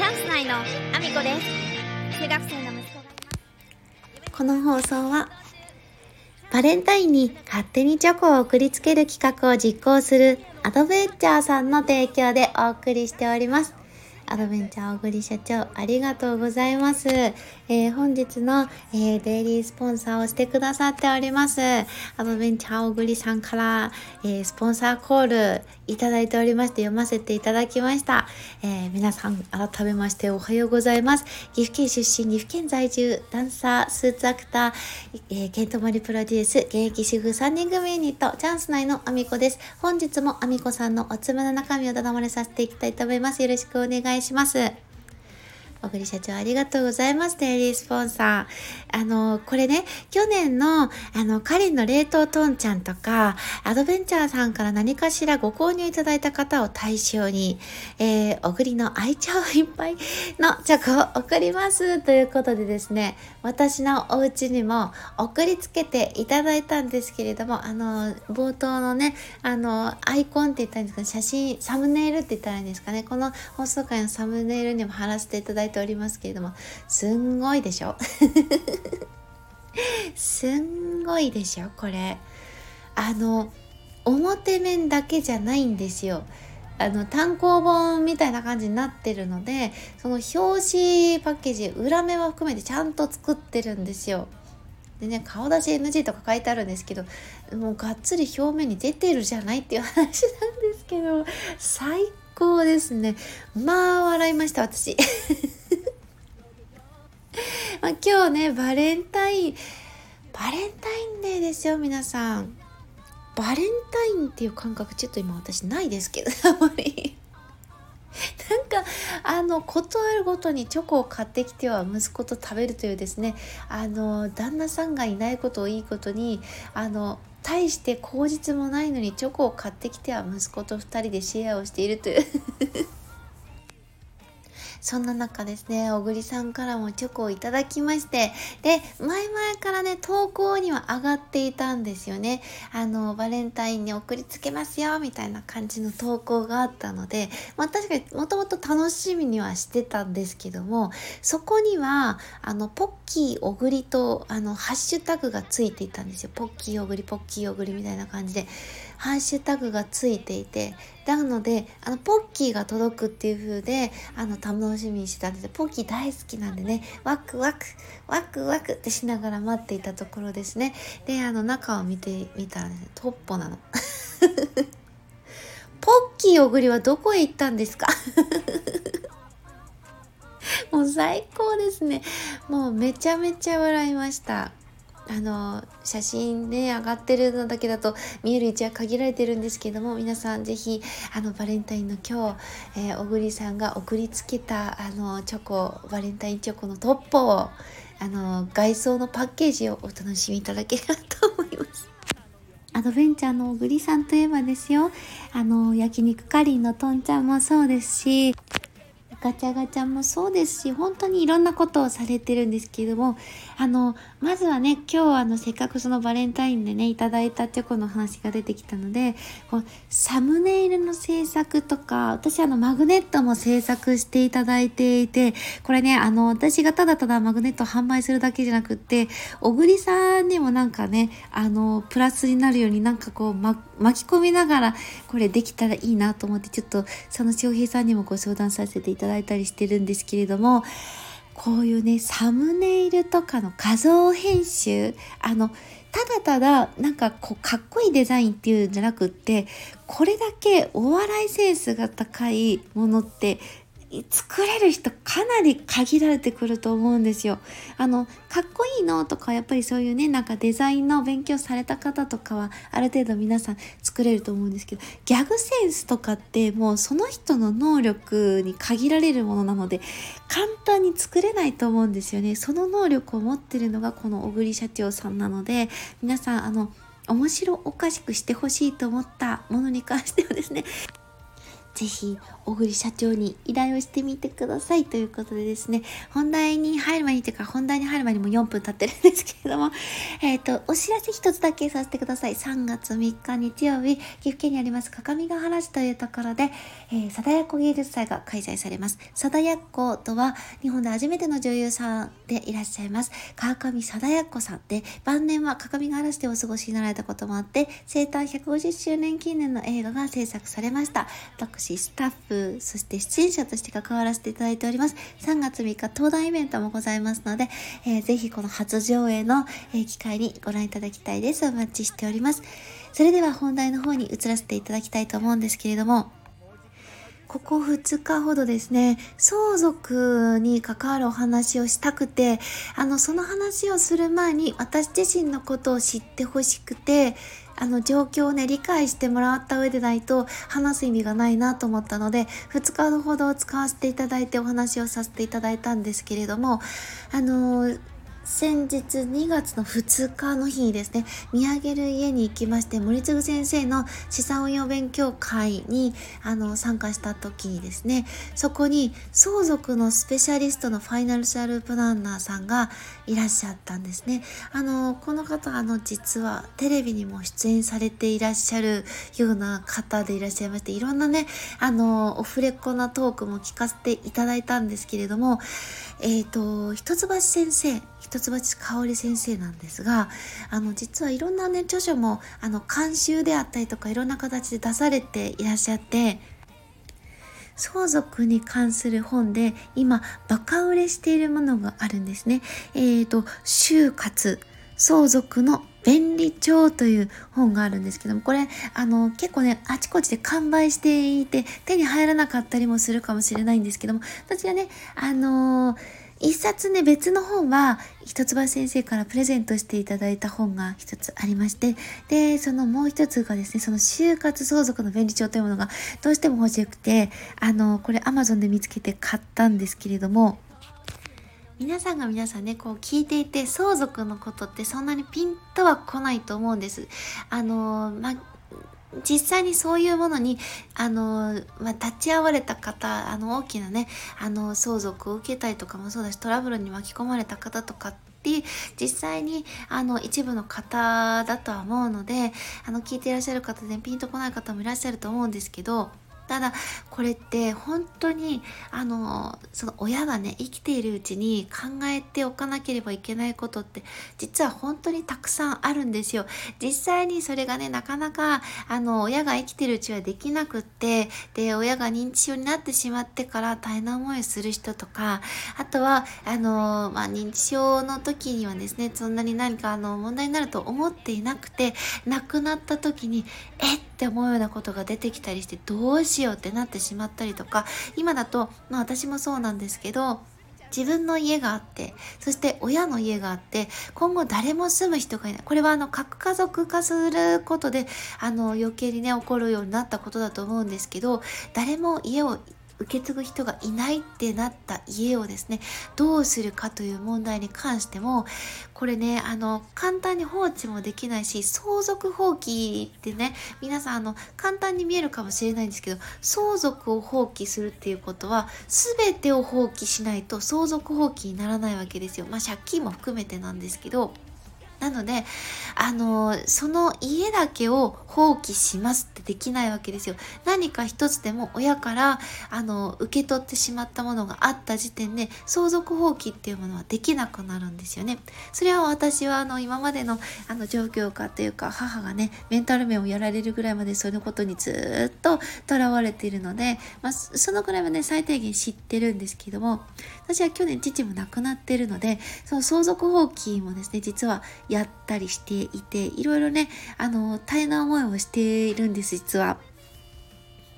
チャンス内のアミコです中学生の息子がこの放送はバレンタインに勝手にチョコを送りつける企画を実行するアドベンチャーさんの提供でお送りしております。アドベンチャー小栗社長ありがとうございます。えー本日の、えーデイリースポンサーをしてくださっております。アドベンチャー小栗さんから、えースポンサーコールいただいておりまして読ませていただきました。えー皆さん改めましておはようございます。岐阜県出身、岐阜県在住、ダンサー、スーツアクター、えーケントマリプロデュース、現役主婦3人組ユニット、チャンス内のアミコです。本日もアミコさんのおつむの中身をただ漏れさせていきたいと思います。よろしくお願いします。小栗社長ありがとうございます。デイリースポンサー。あの、これね、去年の、あの、カリンの冷凍トンちゃんとか、アドベンチャーさんから何かしらご購入いただいた方を対象に、えー、小栗の愛情いっぱいのチョコを送ります。ということでですね、私のお家にも送りつけていただいたんですけれども、あの、冒頭のね、あの、アイコンって言ったんですか、写真、サムネイルって言ったらいいんですかね、この放送回のサムネイルにも貼らせていただいてておりますけれども、すんごいでしょ？すんごいでしょこれ。あの、表面だけじゃないんですよ。あの単行本みたいな感じになってるのでその表紙パッケージ裏面は含めてちゃんと作ってるんですよ。でね顔出し NG とか書いてあるんですけどもうがっつり表面に出てるじゃないっていう話なんですけど最高ですねまあ笑いました私。まあ、今日ねバレンタインバレンタインデーですよ皆さん。バレンタインっていう感覚ちょっと今私ないですけど あまりなんかあのことあるごとにチョコを買ってきては息子と食べるというですねあの旦那さんがいないことをいいことにあの大して口実もないのにチョコを買ってきては息子と2人でシェアをしているというそんな中ですね、小栗さんからもチョコをいただきまして、で、前々からね、投稿には上がっていたんですよね。あの、バレンタインに送りつけますよ、みたいな感じの投稿があったので、まあ確かにもともと楽しみにはしてたんですけども、そこには、あの、ポッキー小栗と、あの、ハッシュタグがついていたんですよ。ポッキー小栗、ポッキー小栗みたいな感じで、ハッシュタグがついていて、なので、あの、ポッキーが届くっていう風で、あの、楽しみにしてたんでポッキー大好きなんでね、ワクワク、ワクワクってしながら待っていたところですね。で、あの、中を見てみたらね、トッポなの。ポッキー小栗はどこへ行ったんですか？もう最高ですね。もうめちゃめちゃ笑いました。あの写真ね上がってるのだけだと見える位置は限られてるんですけども皆さんぜひあのバレンタインの今日、えー小栗さんが送りつけたあのチョコバレンタインチョコのトッポをあの外装のパッケージをお楽しみいただければと思います。アドベンチャーの小栗さんといえばですよあの焼肉かりんのとんちゃんもそうですしガチャガチャもそうですし本当にいろんなことをされてるんですけれどもあのまずはね今日あのせっかくそのバレンタインでねいただいたチョコの話が出てきたのでこうサムネイルの制作とか私あのマグネットも制作していただいていてこれねあの私がただただマグネットを販売するだけじゃなくって小栗さんにもなんかねあのプラスになるようになんかこう、ま、巻き込みながらこれできたらいいなと思ってちょっとその翔平さんにもご相談させていただいたりしてるんですけれどもこういうねサムネイルとかの画像編集あのただただなんかこうかっこいいデザインっていうんじゃなくってこれだけお笑いセンスが高いものって作れる人かなり限られてくると思うんですよ。あのかっこいいのとかやっぱりそういうねなんかデザインの勉強された方とかはある程度皆さん作れると思うんですけどギャグセンスとかってもうその人の能力に限られるものなので簡単に作れないと思うんですよね。その能力を持ってるのがこの小栗社長さんなので皆さんあの面白おかしくしてほしいと思ったものに関してはですねぜひ、小栗社長に依頼をしてみてくださいということでですね、本題に入る前にというか、本題に入る前にも4分経ってるんですけれども、えっ、ー、と、お知らせ一つだけさせてください。3月3日日曜日、岐阜県にあります、各務原市というところで、えー、貞奴芸術祭が開催されます。貞奴とは、日本で初めての女優さんでいらっしゃいます、川上貞奴さんで、晩年は各務原市でお過ごしになられたこともあって、生誕150周年記念の映画が制作されました。私、スタッフ、そして出演者として関わらせていただいております。3月3日、登壇イベントもございますので、えー、ぜひこの初上映の、え、機会にご覧いただきたいです。お待ちしております。それでは本題の方に移らせていただきたいと思うんですけれども、ここ2日ほどですね、相続に関わるお話をしたくて、あの、その話をする前に私自身のことを知ってほしくて、あの状況をね理解してもらった上でないと話す意味がないなと思ったので2日ほど使わせていただいてお話をさせていただいたんですけれどもあの先日2月の2日の日にですね、見上げる家に行きまして、森次先生の資産運用勉強会にあの参加した時にですね、そこに相続のスペシャリストのファイナルシャルプランナーさんがいらっしゃったんですね。あの、この方、あの、実はテレビにも出演されていらっしゃるような方でいらっしゃいまして、いろんなね、あの、オフレコなトークも聞かせていただいたんですけれども、えっ、ー、と、一橋先生、一橋香織先生なんですが、あの、実はいろんなね、著書も、あの、監修であったりとか、いろんな形で出されていらっしゃって、相続に関する本で今バカ売れしているものがあるんですね。えっ、ー、と、就活相続の便利帳という本があるんですけども、これ、あの、結構ね、あちこちで完売していて、手に入らなかったりもするかもしれないんですけども、私はね、あのー一冊ね、別の本は、一橋先生からプレゼントしていただいた本が一つありまして、で、そのもう一つがですね、その就活相続の便利帳というものがどうしても欲しくて、あの、これ Amazon で見つけて買ったんですけれども、皆さんが皆さんね、こう聞いていて、相続のことってそんなにピンとは来ないと思うんです。あの、ま実際にそういうものに、あの、まあ、立ち会われた方、あの、大きなね、あの、相続を受けたりとかもそうだし、トラブルに巻き込まれた方とかって実際にあの一部の方だとは思うのであの聞いていらっしゃる方でピンとこない方もいらっしゃると思うんですけどただこれって本当にあのその親がね生きているうちに考えておかなければいけないことって実は本当にたくさんあるんですよ。実際にそれがねなかなかあの親が生きてるうちはできなくってで親が認知症になってしまってから大変な思いをする人とかあとはあの、まあ、認知症の時にはですねそんなに何かあの問題になると思っていなくて亡くなった時にえっって思うようなことが出てきたりしてどうしようってなってしまったりとか今だと、まあ、私もそうなんですけど自分の家があってそして親の家があって今後誰も住む人がいない。これはあの核家族化することであの余計にね起こるようになったことだと思うんですけど誰も家を受け継ぐ人がいないってなった家をですねどうするかという問題に関してもこれねあの簡単に放置もできないし相続放棄ってね皆さんあの簡単に見えるかもしれないんですけど相続を放棄するっていうことは全てを放棄しないと相続放棄にならないわけですよ。まあ借金も含めてなんですけど。なので、あの、その家だけを放棄しますってできないわけですよ。何か一つでも親から、あの、受け取ってしまったものがあった時点で、相続放棄っていうものはできなくなるんですよね。それは私は、あの、今までの、あの、状況下っていうか、母がね、メンタル面をやられるぐらいまでそのことにずっと囚われているので、まあ、そのぐらいはね、最低限知ってるんですけども、私は去年父も亡くなっているので、その相続放棄もですね、実はやったりしていて、いろいろね、あの、大変な思いをしているんです、実は。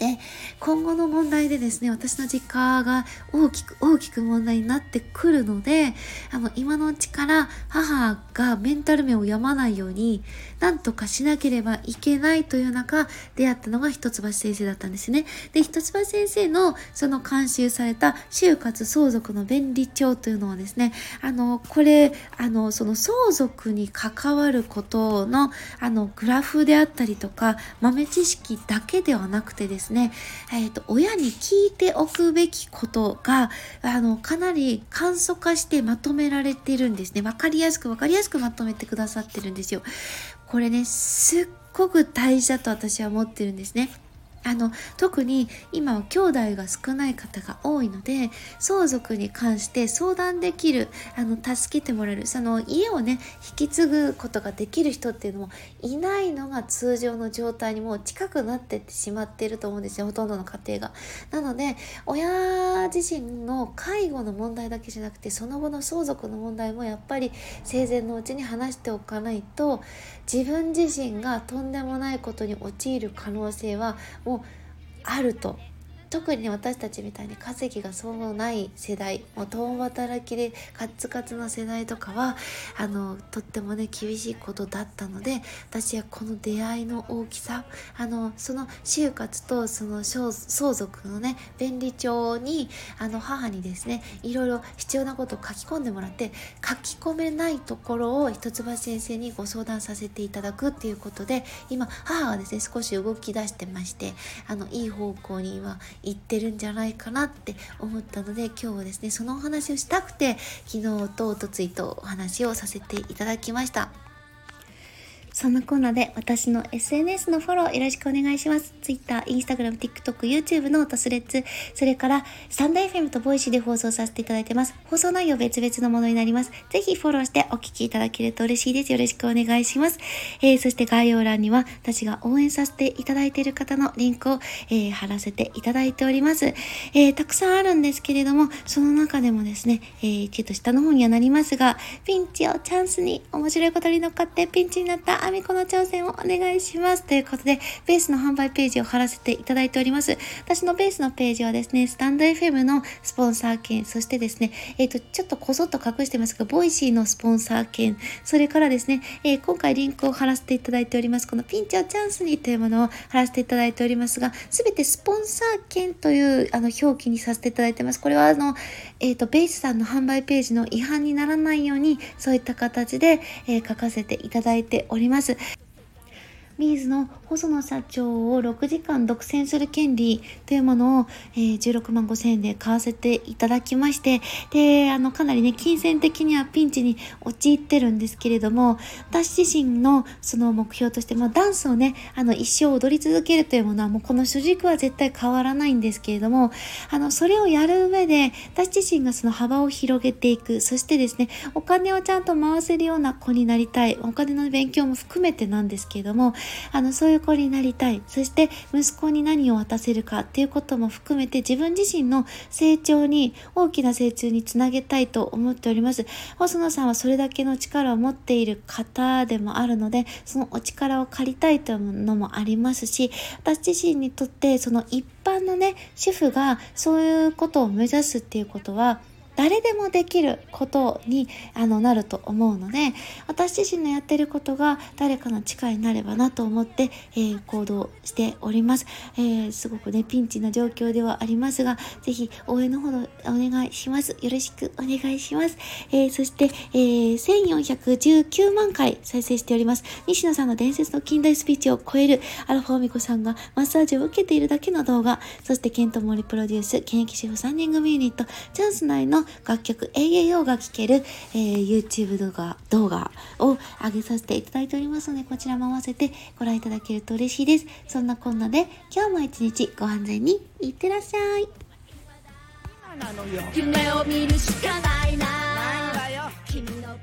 で今後の問題でですね私の実家が大きく大きく問題になってくるのであの今のうちから母がメンタル面を病まないように何とかしなければいけないという中出会ったのが一橋先生だったんですね。で一橋先生のその監修された就活相続の便利帳というのはですねあのこれあのその相続に関わることのあのグラフであったりとか豆知識だけではなくてですねですね、えっ、と、親に聞いておくべきことが、あの、かなり簡素化してまとめられてるんですね。分かりやすく分かりやすくまとめてくださってるんですよ。これね、すっごく大事だと私は思ってるんですね。あの特に今は兄弟が少ない方が多いので相続に関して相談できるあの助けてもらえるその家をね引き継ぐことができる人っていうのもいないのが通常の状態にもう近くなってってしまっていると思うんですよほとんどの家庭が。なので親自身の介護の問題だけじゃなくてその後の相続の問題もやっぱり生前のうちに話しておかないと自分自身がとんでもないことに陥る可能性はもあると。特に、私たちみたいに稼ぎがそうない世代もう共働きでカツカツの世代とかはあのとってもね厳しいことだったので私はこの出会いの大きさあのその就活とその相続のね便利帳にあの母にですねいろいろ必要なことを書き込んでもらって書き込めないところを一橋先生にご相談させていただくっていうことで今母がですね少し動き出してましてあのいい方向に今言ってるんじゃないかなって思ったので今日はですねそのお話をしたくて昨日とおとついとお話をさせていただきました。そんなコーナーで私の SNS のフォローよろしくお願いします。Twitter、Instagram、TikTok、YouTube のトスレッツ、それからスタンド FM と Voicy で放送させていただいてます。放送内容別々のものになります。ぜひフォローしてお聞きいただけると嬉しいです。よろしくお願いします。えー、そして概要欄には私が応援させていただいている方のリンクを、えー、貼らせていただいております。えー、たくさんあるんですけれども、その中でもですね、えー、ちょっと下の方にはなりますが、ピンチをチャンスに面白いことに乗っかってピンチになったあみこの挑戦をお願いします。ということで、ベースの販売ページを貼らせていただいております。私のベースのページはですね、 stand.fm のスポンサー券、そしてですね、えっ、ー、と、ちょっとこそっと隠してますが、 Voicy のスポンサー券、それからですね、えー、今回リンクを貼らせていただいております、このピンチをチャンスにというものを貼らせていただいておりますが、すべてスポンサー券というあの表記にさせていただいてます。これはあの、えっ、ー、と、ベースさんの販売ページの違反にならないように、そういった形で、え書かせていただいております。ます。ミーズの細野社長を6時間独占する権利というものを、えー、16万5千円で買わせていただきまして、で、あの、かなりね、金銭的にはピンチに陥ってるんですけれども、私自身のその目標として、まあ、ダンスをね、あの、一生踊り続けるというものは、もうこの主軸は絶対変わらないんですけれども、あの、それをやる上で、私自身がその幅を広げていく、そしてですね、お金をちゃんと回せるような子になりたい、お金の勉強も含めてなんですけれども、あの、そういう子になりたい。そして息子に何を渡せるかっていうことも含めて自分自身の成長に、大きな成長につなげたいと思っております。細野さんはそれだけの力を持っている方でもあるので、そのお力を借りたいというのもありますし、私自身にとってその一般のね、主婦がそういうことを目指すっていうことは、誰でもできることにあのなると思うので私自身のやってることが誰かの力になればなと思って、えー、行動しております、えー、すごくねピンチな状況ではありますがぜひ応援のほどお願いします。よろしくお願いします、えー、そして、え1419万回再生しております。西野さんの伝説の近代スピーチを超えるアルファミコさんがマッサージを受けているだけの動画そしてケントモリプロデュース現役主婦3人組ユニットチャンス内の楽曲 AAO が聴ける、えー、YouTube 動画動画を上げさせていただいておりますので、こちらも合わせてご覧いただけると嬉しいです。そんなこんなで、今日も一日ご安全にいってらっしゃい。夢を見るしかないな。君の